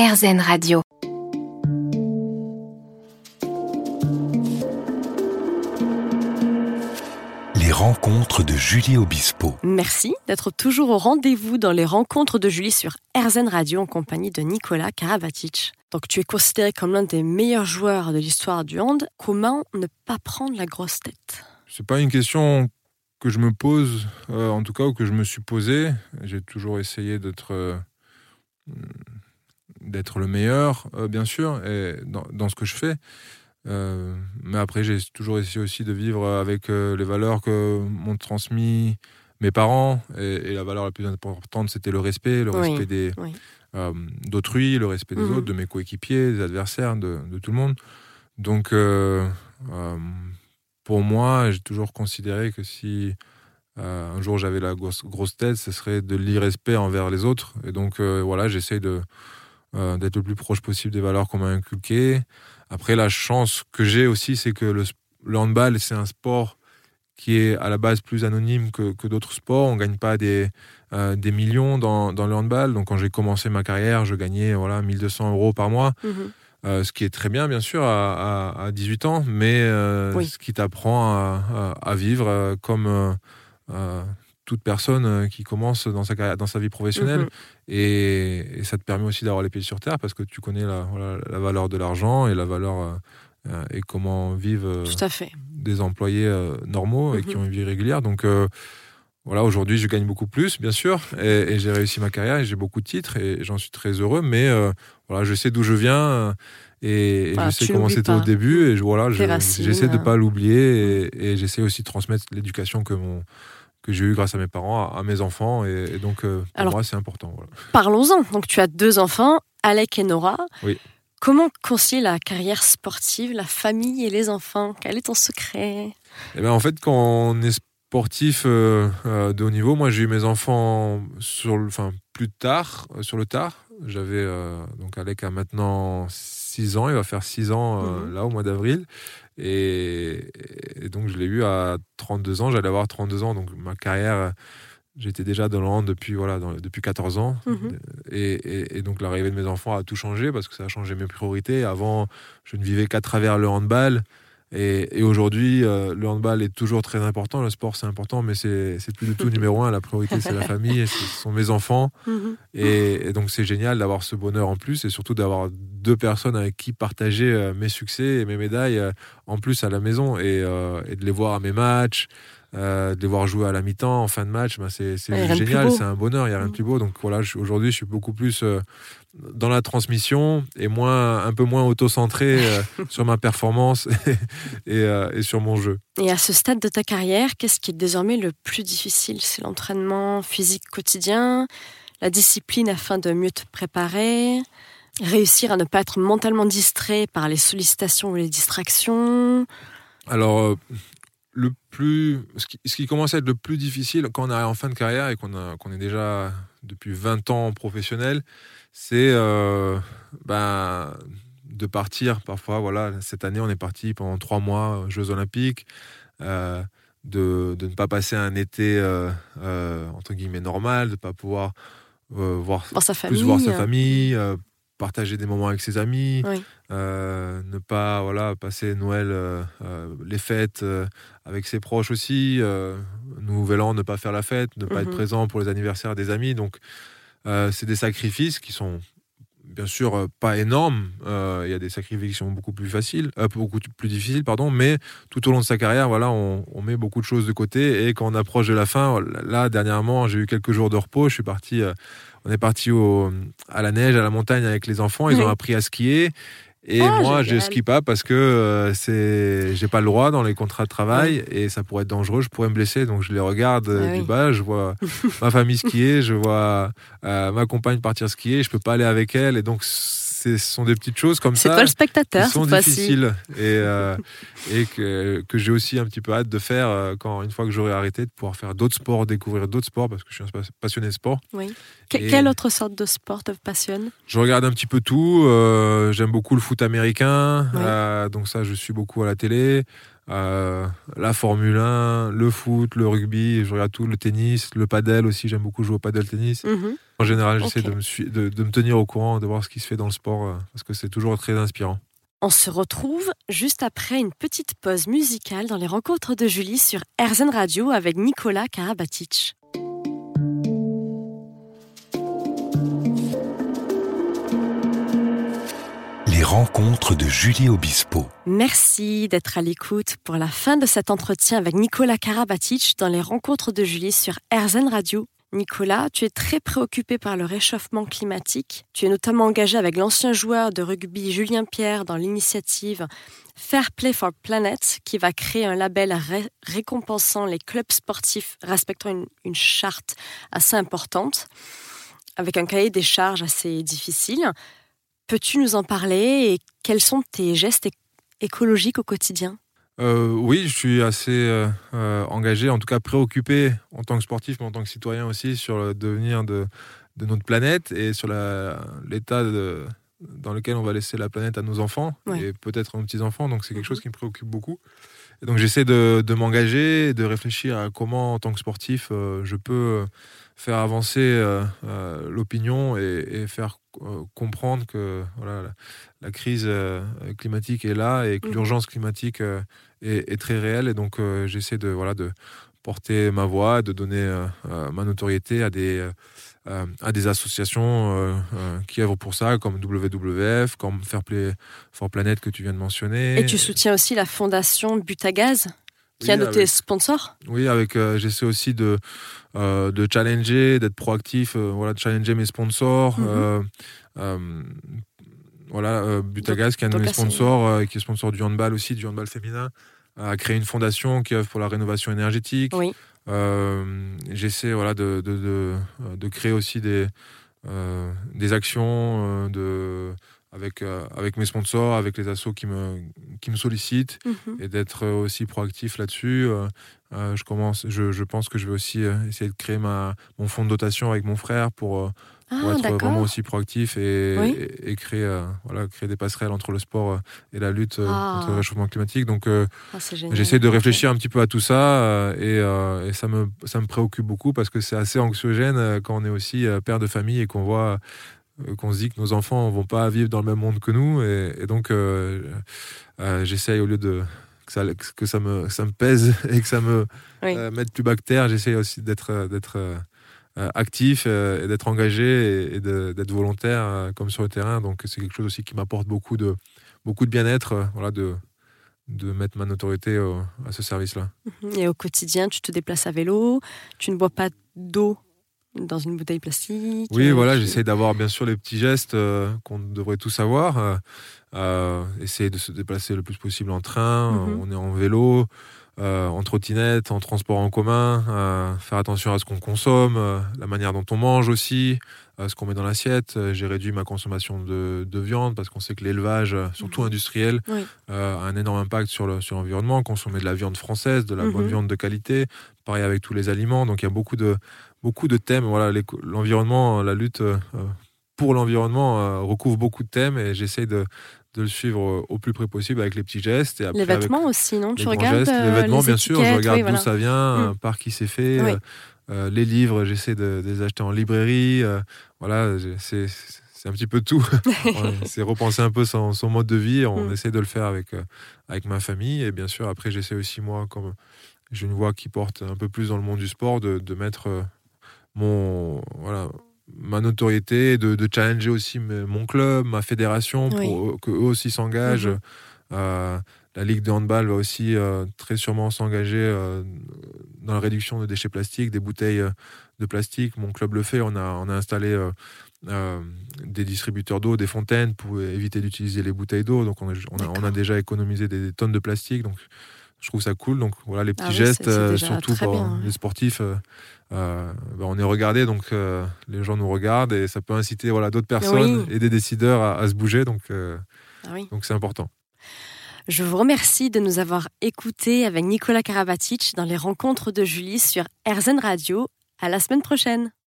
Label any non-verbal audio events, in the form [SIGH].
RZN Radio. Les rencontres de Julie Obispo. Merci d'être toujours au rendez-vous dans les rencontres de Julie sur RZN Radio en compagnie de Nicolas Karabatic. Donc tu es considéré comme l'un des meilleurs joueurs de l'histoire du hand. Comment ne pas prendre la grosse tête? C'est pas une question que je me pose, euh, en tout cas, ou que je me suis posé. J'ai toujours essayé d'être euh, d'être le meilleur, euh, bien sûr, et dans, dans, ce que je fais. Euh, mais après, j'ai toujours essayé aussi de vivre avec euh, les valeurs que m'ont transmis mes parents. Et, et, la valeur la plus importante, c'était le respect, le Oui, respect des oui. d'autrui, le respect des Mhm. autres, de mes coéquipiers, des adversaires, de, de tout le monde. Donc, pour moi, j'ai toujours considéré que si euh, un jour j'avais la grosse, grosse tête, ce serait de l'irrespect envers les autres. Et donc, euh, voilà, j'essaye de euh, d'être le plus proche possible des valeurs qu'on m'a inculquées. Après, la chance que j'ai aussi, c'est que le, le handball, c'est un sport qui est à la base plus anonyme que, que d'autres sports. On gagne pas des, euh, des millions dans, dans le handball. Donc, quand j'ai commencé ma carrière, je gagnais voilà, 1200 euros par mois. Mhm. Euh, ce qui est très bien, bien sûr, à, à, à 18 ans, mais euh, Oui. ce qui t'apprend à, à- vivre comme toute personne euh, qui commence dans sa, carrière- dans sa vie professionnelle. Mhm. Et, et ça te permet aussi d'avoir les pieds sur terre parce que tu connais la, valeur de l'argent et la valeur euh, euh, et comment vivent euh, Tout à fait. des employés euh, normaux et qui Mhm. ont une vie régulière. Donc voilà, aujourd'hui, je gagne beaucoup plus, bien sûr, et, et j'ai réussi ma carrière et j'ai beaucoup de titres et j'en suis très heureux. Mais voilà, je sais d'où je viens et, et Voilà, je sais comment c'était au début et je, voilà, je- j'essaie de pas l'oublier et, et j'essaie aussi de transmettre l'éducation que mon que j'ai eue grâce à mes parents à, à mes enfants et, et donc euh, pour Alors- moi c'est important. Voilà. Parlons-en. Donc tu as deux enfants, Alec et Nora. Oui. Comment concilier la carrière sportive, la famille et les enfants? Quel est ton secret? Eh ben, en fait, quand on est sportif euh, euh, de haut niveau, moi j'ai eu mes enfants sur le, enfin, plus tard, euh, sur le tard. J'avais donc Alec a maintenant 6 ans, il va faire 6 ans Mhm. là au mois d'avril. Et, et donc je l'ai eu à 32 ans, j'allais avoir 32 ans, donc ma carrière, j'étais déjà dans le hand depuis, voilà, dans- depuis 14 ans. Mhm. Et, et- et donc l'arrivée de mes enfants a tout changé parce que ça a changé mes priorités. Avant, je ne vivais qu'à travers le handball. Et, et aujourd'hui, euh, le handball est toujours très important. Le sport, c'est important, mais c'est plus du tout [LAUGHS] numéro un. La priorité, c'est la famille, et ce sont mes enfants. Mhm. Et, et donc, c'est génial d'avoir ce bonheur en plus et surtout d'avoir deux personnes avec qui partager euh, mes succès et mes médailles euh, en plus à la maison et, et de les voir à mes matchs. de les voir jouer à la mi-temps, en fin de match, ben c'est Ouais, génial, c'est un bonheur, il n'y a rien de Mhm. plus beau. Donc voilà, aujourd'hui, je suis beaucoup plus dans la transmission et moins, un peu moins auto-centré euh, [LAUGHS] sur ma performance et, euh, et sur mon jeu. Et à ce stade de ta carrière, qu'est-ce qui est désormais le plus difficile? C'est l'entraînement physique quotidien, la discipline afin de mieux te préparer, réussir à ne pas être mentalement distrait par les sollicitations ou les distractions? Alors, euh, le plus, ce qui, ce qui commence à être le plus difficile quand on arrive en fin de carrière et qu'on est déjà depuis 20 ans professionnel, c'est euh, ben, de partir parfois. Voilà, cette année, on est parti pendant trois mois aux Jeux Olympiques. euh, de, de ne pas passer un été euh, entre guillemets normal, de ne pas pouvoir voir Voir sa famille. plus voir sa famille, partager des moments avec ses amis, Oui. euh, ne pas voilà passer Noël, euh, euh, les fêtes avec ses proches aussi, Nouvel An, ne pas faire la fête, ne pas être Mhm. présent pour les anniversaires des amis. Donc c'est des sacrifices qui sont bien sûr euh, pas énormes. Euh, Il y a des sacrifices qui sont beaucoup plus faciles, euh, beaucoup plus difficiles, pardon. Mais tout au long de sa carrière, voilà, on, on met beaucoup de choses de côté. Et quand on approche de la fin, là dernièrement, j'ai eu quelques jours de repos. Je suis parti. euh, on est parti au, à la neige, à la montagne avec les enfants. Ils Oui. ont appris à skier. Et Ah, moi, je skie pas parce que euh, c'est, j'ai pas le droit dans les contrats de travail et ça pourrait être dangereux. Je pourrais me blesser, donc je les regarde euh, Ah du oui. bas. Je vois [LAUGHS] ma famille skier, je vois euh, ma compagne partir skier. Je peux pas aller avec elle, et donc ce sont des petites choses comme C'est ça toi le spectateur qui sont difficiles et, euh, et que, que j'ai aussi un petit peu hâte de faire euh, quand une fois que j'aurai arrêté de pouvoir faire d'autres sports, découvrir d'autres sports parce que je suis un passionné de sport. Que- Et- Quelle autre sorte de sport te passionne? Je regarde un petit peu tout. euh, J'aime beaucoup le foot américain, euh, donc ça, je suis beaucoup à la télé. La Formule 1, le foot, le rugby, je regarde tout, le tennis, le padel aussi, j'aime beaucoup jouer au padel tennis. Mhm. En général, j'essaie de, me de, de, me tenir au courant, de voir ce qui se fait dans le sport, parce que c'est toujours très inspirant. On se retrouve juste après une petite pause musicale dans les rencontres de Julie sur RZN Radio avec Nicolas Karabatic. Rencontres de Julie Obispo. Merci d'être à l'écoute pour la fin de cet entretien avec Nicolas Karabatic dans les rencontres de Julie sur RZN Radio. Nicolas, tu es très préoccupé par le réchauffement climatique. Tu es notamment engagé avec l'ancien joueur de rugby Julien Pierre dans l'initiative Fair Play for Planet, qui va créer un label récompensant les clubs sportifs respectant une, charte assez importante, avec un cahier des charges assez difficile. Peux-tu nous en parler et quels sont tes gestes écologiques au quotidien? Euh, oui, je suis assez euh, euh, engagé, en tout cas préoccupé en tant que sportif, mais en tant que citoyen aussi, sur le devenir de, notre planète et sur l'état dans lequel on va laisser la planète à nos enfants et peut-être à nos petits-enfants. Donc c'est quelque chose mhm. qui me préoccupe beaucoup. Et donc j'essaie de, de m'engager, de réfléchir à comment, en tant que sportif, je peux faire avancer l'opinion et, faire comprendre que voilà, la, crise climatique est là et que mhm. l'urgence climatique est, très réel Et donc, euh, j'essaie de, voilà, de porter ma voix, de donner euh, euh, ma notoriété à des, à des associations qui œuvrent pour ça, comme WWF, comme Fairplay for Planet que tu viens de mentionner. Et tu soutiens aussi la fondation Butagaz? Qui a de tes sponsors Oui, avec j'essaie aussi de, de challenger, d'être proactif, voilà, de challenger mes sponsors. Mhm. Voilà, Butagaz, qui est un de mes sponsors, qui est sponsor du handball aussi, du handball féminin, a créé une fondation qui œuvre pour la rénovation énergétique. Oui. Euh, j'essaie voilà, de, de, de, créer aussi des, euh, des actions euh, de, avec, avec mes sponsors, avec les assos qui me, qui me sollicitent mhm. et d'être aussi proactif là-dessus. je, commence, je, je, pense que je vais aussi essayer de créer ma, mon fonds de dotation avec mon frère pour pour ah, être vraiment aussi proactif et, créer, euh, voilà, créer des passerelles entre le sport euh, et la lutte euh, ah. contre le réchauffement climatique. Donc, ah, j'essaie de réfléchir un petit peu à tout ça et, et, ça, me, ça me préoccupe beaucoup parce que c'est assez anxiogène quand on est aussi père de famille et qu'on voit qu'on se dit que nos enfants ne vont pas vivre dans le même monde que nous. Et, donc, j'essaie au lieu de que ça, que ça, me, ça me pèse [LAUGHS] et que ça me mette plus bactère, j'essaie aussi d'être d'être euh, actif euh, et d'être engagé et, d'être volontaire euh, comme sur le terrain. Donc c'est quelque chose aussi qui m'apporte beaucoup de, beaucoup de bien-être, voilà, de, de mettre ma notoriété à ce service-là. Et au quotidien, tu te déplaces à vélo, tu ne bois pas d'eau dans une bouteille plastique. Oui, voilà, j'essaie d'avoir bien sûr les petits gestes qu'on devrait tous avoir. essayer de se déplacer le plus possible en train, mhm. on est en vélo. Euh, en trottinette, en transport en commun, euh, faire attention à ce qu'on consomme, euh, la manière dont on mange aussi, ce qu'on met dans l'assiette. J'ai réduit ma consommation de, viande parce qu'on sait que l'élevage, surtout mhm. industriel, a un énorme impact sur l'environnement. Le, sur Consommer de la viande française, de la bonne mhm. viande de qualité, pareil avec tous les aliments. Donc il y a beaucoup de, beaucoup de thèmes. Voilà, l'environnement, la lutte pour l'environnement recouvre beaucoup de thèmes et j'essaye de, de le suivre au plus près possible avec les petits gestes. Et les vêtements aussi, non? Tu regardes Les euh, vêtements, bien sûr, je regarde d'où ça vient, mm. par qui c'est fait. Euh, euh, les livres, j'essaie de, les acheter en librairie. voilà, c'est un petit peu tout. [LAUGHS] c'est repenser un peu son, son mode de vie. On mm. essaie de le faire avec, avec ma famille. Et bien sûr, après, j'essaie aussi, moi, comme j'ai une voix qui porte un peu plus dans le monde du sport, de, de mettre mon. Voilà, ma notoriété, de, challenger aussi mon club, ma fédération, pour qu'eux aussi s'engagent. Mhm. Euh, la Ligue de handball va aussi euh, très sûrement s'engager euh, dans la réduction de déchets plastiques, des bouteilles de plastique. Mon club le fait. On a, on a installé des distributeurs d'eau, des fontaines pour éviter d'utiliser les bouteilles d'eau. Donc on a, on, a, déjà économisé des, tonnes de plastique. Donc je trouve ça cool. Donc voilà les petits ah gestes, surtout pour les sportifs. Euh, bah, on est regardé, donc euh, les gens nous regardent et ça peut inciter voilà, d'autres personnes et des décideurs à, se bouger, donc euh, ah donc c'est important. Je vous remercie de nous avoir écoutés avec Nicolas Karabatic dans les rencontres de Julie sur RZN Radio. À la semaine prochaine.